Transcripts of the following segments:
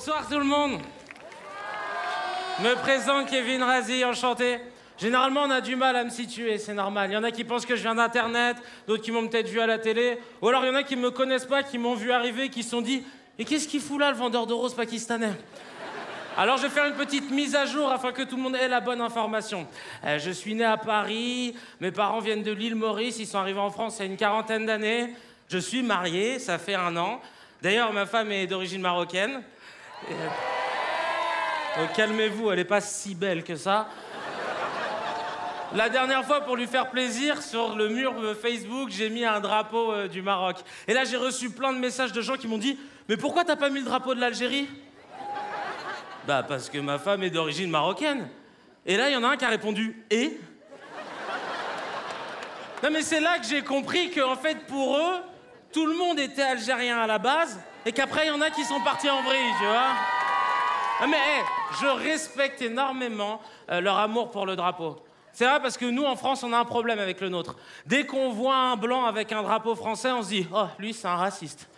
Bonsoir tout le monde. Me présente Kevin Razi, enchanté. Généralement, on a du mal à me situer, c'est normal. Il y en a qui pensent que je viens d'Internet, d'autres qui m'ont peut-être vu à la télé. Ou alors il y en a qui ne me connaissent pas, qui m'ont vu arriver, qui se sont dit Et qu'est-ce qu'il fout là, le vendeur de roses pakistanais? Alors je vais faire une petite mise à jour afin que tout le monde ait la bonne information. Euh, je suis né à Paris, mes parents viennent de l'île Maurice, ils sont arrivés en France il y a une quarantaine d'années. Je suis marié, ça fait un an. D'ailleurs, ma femme est d'origine marocaine. Euh, calmez-vous, elle n'est pas si belle que ça. La dernière fois, pour lui faire plaisir, sur le mur Facebook, j'ai mis un drapeau euh, du Maroc. Et là, j'ai reçu plein de messages de gens qui m'ont dit Mais pourquoi t'as pas mis le drapeau de l'Algérie? Bah, parce que ma femme est d'origine marocaine. Et là, il y en a un qui a répondu Et? Non, mais c'est là que j'ai compris qu'en fait, pour eux, tout le monde était algérien à la base et qu'après, il y en a qui sont partis en vrille, tu vois. Ah, mais je respecte énormément euh, leur amour pour le drapeau. C'est vrai parce que nous, en France, on a un problème avec le nôtre. Dès qu'on voit un blanc avec un drapeau français, on se dit Oh, lui, c'est un raciste.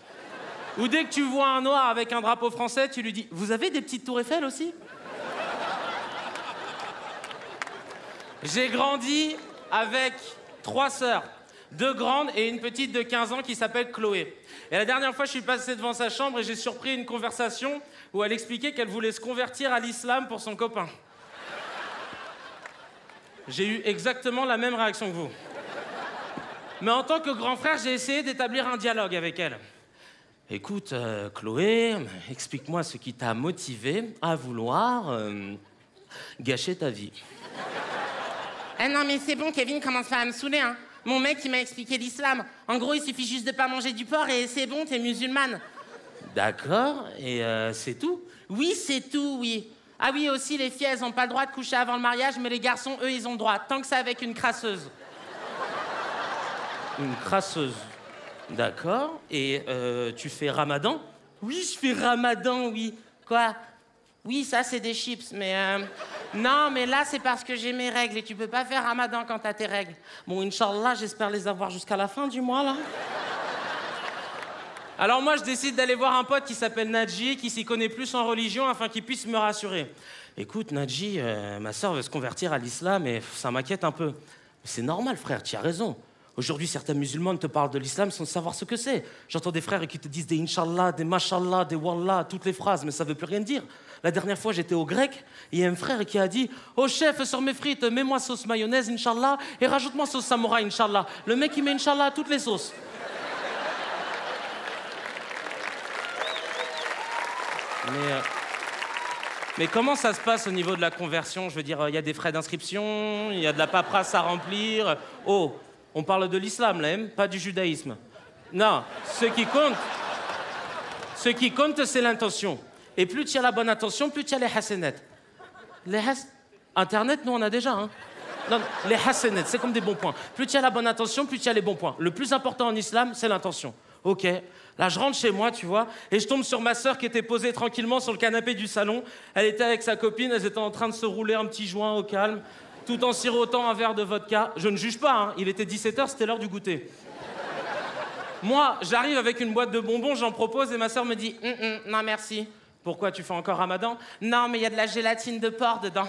Ou dès que tu vois un noir avec un drapeau français, tu lui dis Vous avez des petites tours Eiffel aussi? J'ai grandi avec trois sœurs, deux grandes et une petite de 15 ans qui s'appelle Chloé. Et la dernière fois, je suis passé devant sa chambre et j'ai surpris une conversation où elle expliquait qu'elle voulait se convertir à l'islam pour son copain. J'ai eu exactement la même réaction que vous. Mais en tant que grand frère, j'ai essayé d'établir un dialogue avec elle. Écoute, euh, Chloé, explique-moi ce qui t'a motivé à vouloir euh, gâcher ta vie. Eh non, mais c'est bon, Kevin commence pas à me saouler, hein. Mon mec, il m'a expliqué l'islam. En gros, il suffit juste de pas manger du porc et c'est bon, t'es musulmane. D'accord, et euh, c'est tout? Oui, c'est tout, oui. Ah oui, aussi, les filles, elles n'ont pas le droit de coucher avant le mariage, mais les garçons, eux, ils ont le droit, tant que c'est avec une crasseuse. Une crasseuse. D'accord, et euh, tu fais ramadan? Oui, je fais ramadan, oui. Quoi? Oui, ça, c'est des chips, mais... euh, Non, mais là, c'est parce que j'ai mes règles et tu peux pas faire ramadan quand t'as tes règles. Bon, Inch'Allah, j'espère les avoir jusqu'à la fin du mois, là. Alors moi, je décide d'aller voir un pote qui s'appelle Nadji, qui s'y connaît plus en religion, afin qu'il puisse me rassurer. Écoute, Nadji, euh, ma soeur veut se convertir à l'islam et ça m'inquiète un peu. C'est normal, frère, tu as raison. Aujourd'hui, certains musulmans te parlent de l'islam sans savoir ce que c'est. J'entends des frères qui te disent des Inch'Allah, des Mashallah, des Wallah, toutes les phrases, mais ça veut plus rien dire. La dernière fois, j'étais au grec, il y a un frère qui a dit Oh chef, sur mes frites, mets-moi sauce mayonnaise, Inch'Allah, et rajoute-moi sauce samouraï, Inch'Allah. Le mec, il met Inch'Allah toutes les sauces. Mais, euh, mais comment ça se passe au niveau de la conversion? Je veux dire, il y a des frais d'inscription, il y a de la paperasse à remplir. Oh, on parle de l'islam là même, pas du judaïsme. Non, ce qui compte, ce qui compte, c'est l'intention. Et plus tu as la bonne intention, plus tu as les hasanat. Les has... Internet, nous, on a déjà. Hein. Non, les hasanat, c'est comme des bons points. Plus tu as la bonne intention, plus tu as les bons points. Le plus important en islam, c'est l'intention. Ok. Là, je rentre chez moi, tu vois, et je tombe sur ma sœur qui était posée tranquillement sur le canapé du salon. Elle était avec sa copine, elles étaient en train de se rouler un petit joint au calme, tout en sirotant un verre de vodka. Je ne juge pas, hein. il était 17h, c'était l'heure du goûter. Moi, j'arrive avec une boîte de bonbons, j'en propose, et ma sœur me dit Hum, hum, non, merci. Pourquoi tu fais encore ramadan? Non, mais il y a de la gélatine de porc dedans.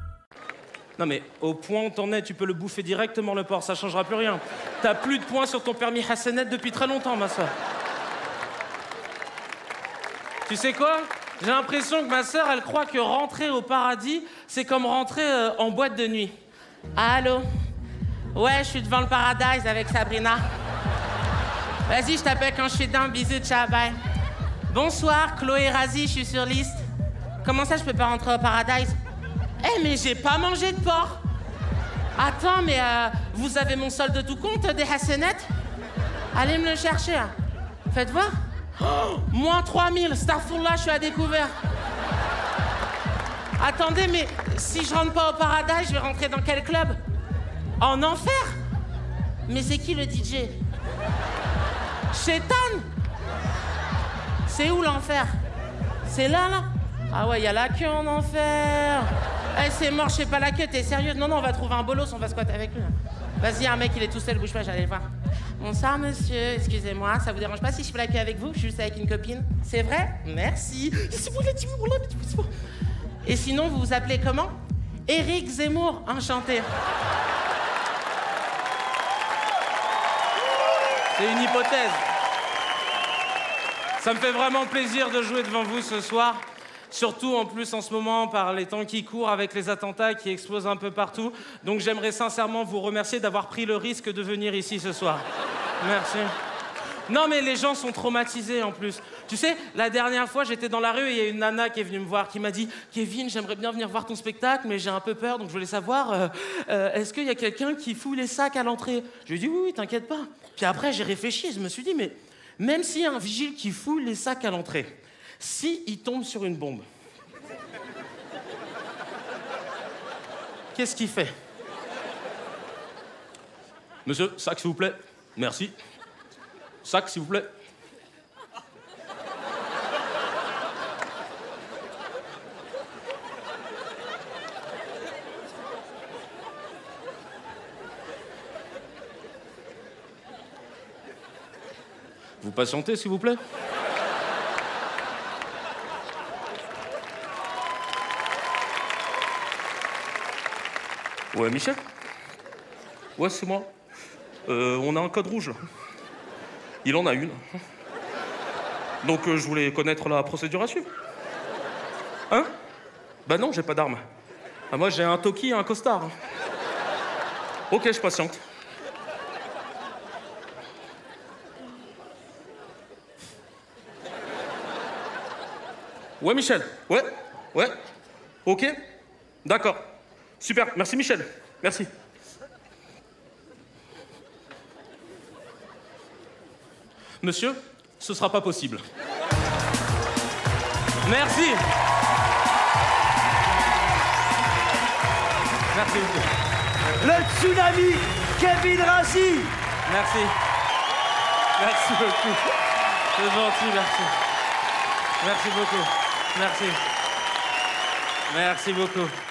Non mais au point où t'en es, tu peux le bouffer directement le porc, ça changera plus rien. T'as plus de points sur ton permis Hassanet depuis très longtemps, ma soeur. Tu sais quoi? J'ai l'impression que ma soeur, elle croit que rentrer au paradis, c'est comme rentrer euh, en boîte de nuit. Allô? Ouais, je suis devant le paradise avec Sabrina. Vas-y, je t'appelle quand je suis dedans. Bisous, ciao, bye. Bonsoir, Chloé Razi, je suis sur liste. Comment ça, je peux pas rentrer au paradise? Eh, mais j'ai pas mangé de porc. Attends, mais euh, vous avez mon solde tout compte des Hassanettes Allez me le chercher. hein. Faites voir. Oh, moins 3000, Starfullah, je suis à découvert. Attendez, mais si je rentre pas au paradise, je vais rentrer dans quel club? En enfer? Mais c'est qui le DJ Chétan C'est où l'enfer? C'est là, là? Ah ouais, il y a la queue en enfer. Eh, c'est mort, je sais pas la queue, t'es sérieuse Non, non, on va trouver un bolos, on va squatter avec lui. Vas-y, un mec, il est tout seul, bouge pas, j'allais le voir. Bonsoir, monsieur, excusez-moi, ça vous dérange pas si je fais la queue avec vous Je suis juste avec une copine? C'est vrai? Merci. Et sinon, vous vous appelez comment? Éric Zemmour, enchanté. C'est une hypothèse. Ça me fait vraiment plaisir de jouer devant vous ce soir. Surtout en plus en ce moment par les temps qui courent avec les attentats qui explosent un peu partout. Donc j'aimerais sincèrement vous remercier d'avoir pris le risque de venir ici ce soir. Merci. Non mais les gens sont traumatisés en plus. Tu sais, la dernière fois j'étais dans la rue et il y a une nana qui est venue me voir qui m'a dit Kevin, j'aimerais bien venir voir ton spectacle mais j'ai un peu peur donc je voulais savoir euh, euh, est-ce qu'il y a quelqu'un qui fout les sacs à l'entrée? Je lui ai dit oui, oui, t'inquiète pas. Puis après j'ai réfléchi je me suis dit mais même s'il y a un vigile qui fout les sacs à l'entrée, si il tombe sur une bombe, qu'est-ce qu'il fait? Monsieur, sac s'il vous plaît. Merci. Sac s'il vous plaît. Vous patientez, s'il vous plaît? Ouais, Michel? Ouais, c'est moi. Euh, on a un code rouge. Il en a une. Donc euh, je voulais connaître la procédure à suivre. Hein? Bah non, j'ai pas d'arme. Ah, moi j'ai un toki et un costard. Ok, je patiente. Ouais, Michel? Ouais, ouais. Ok. D'accord. Super. Merci, Michel. Merci. Monsieur, ce sera pas possible. Merci. Merci beaucoup. Le tsunami Kevin Razi Merci. Merci beaucoup. C'est gentil, merci. Merci beaucoup. Merci. Merci beaucoup.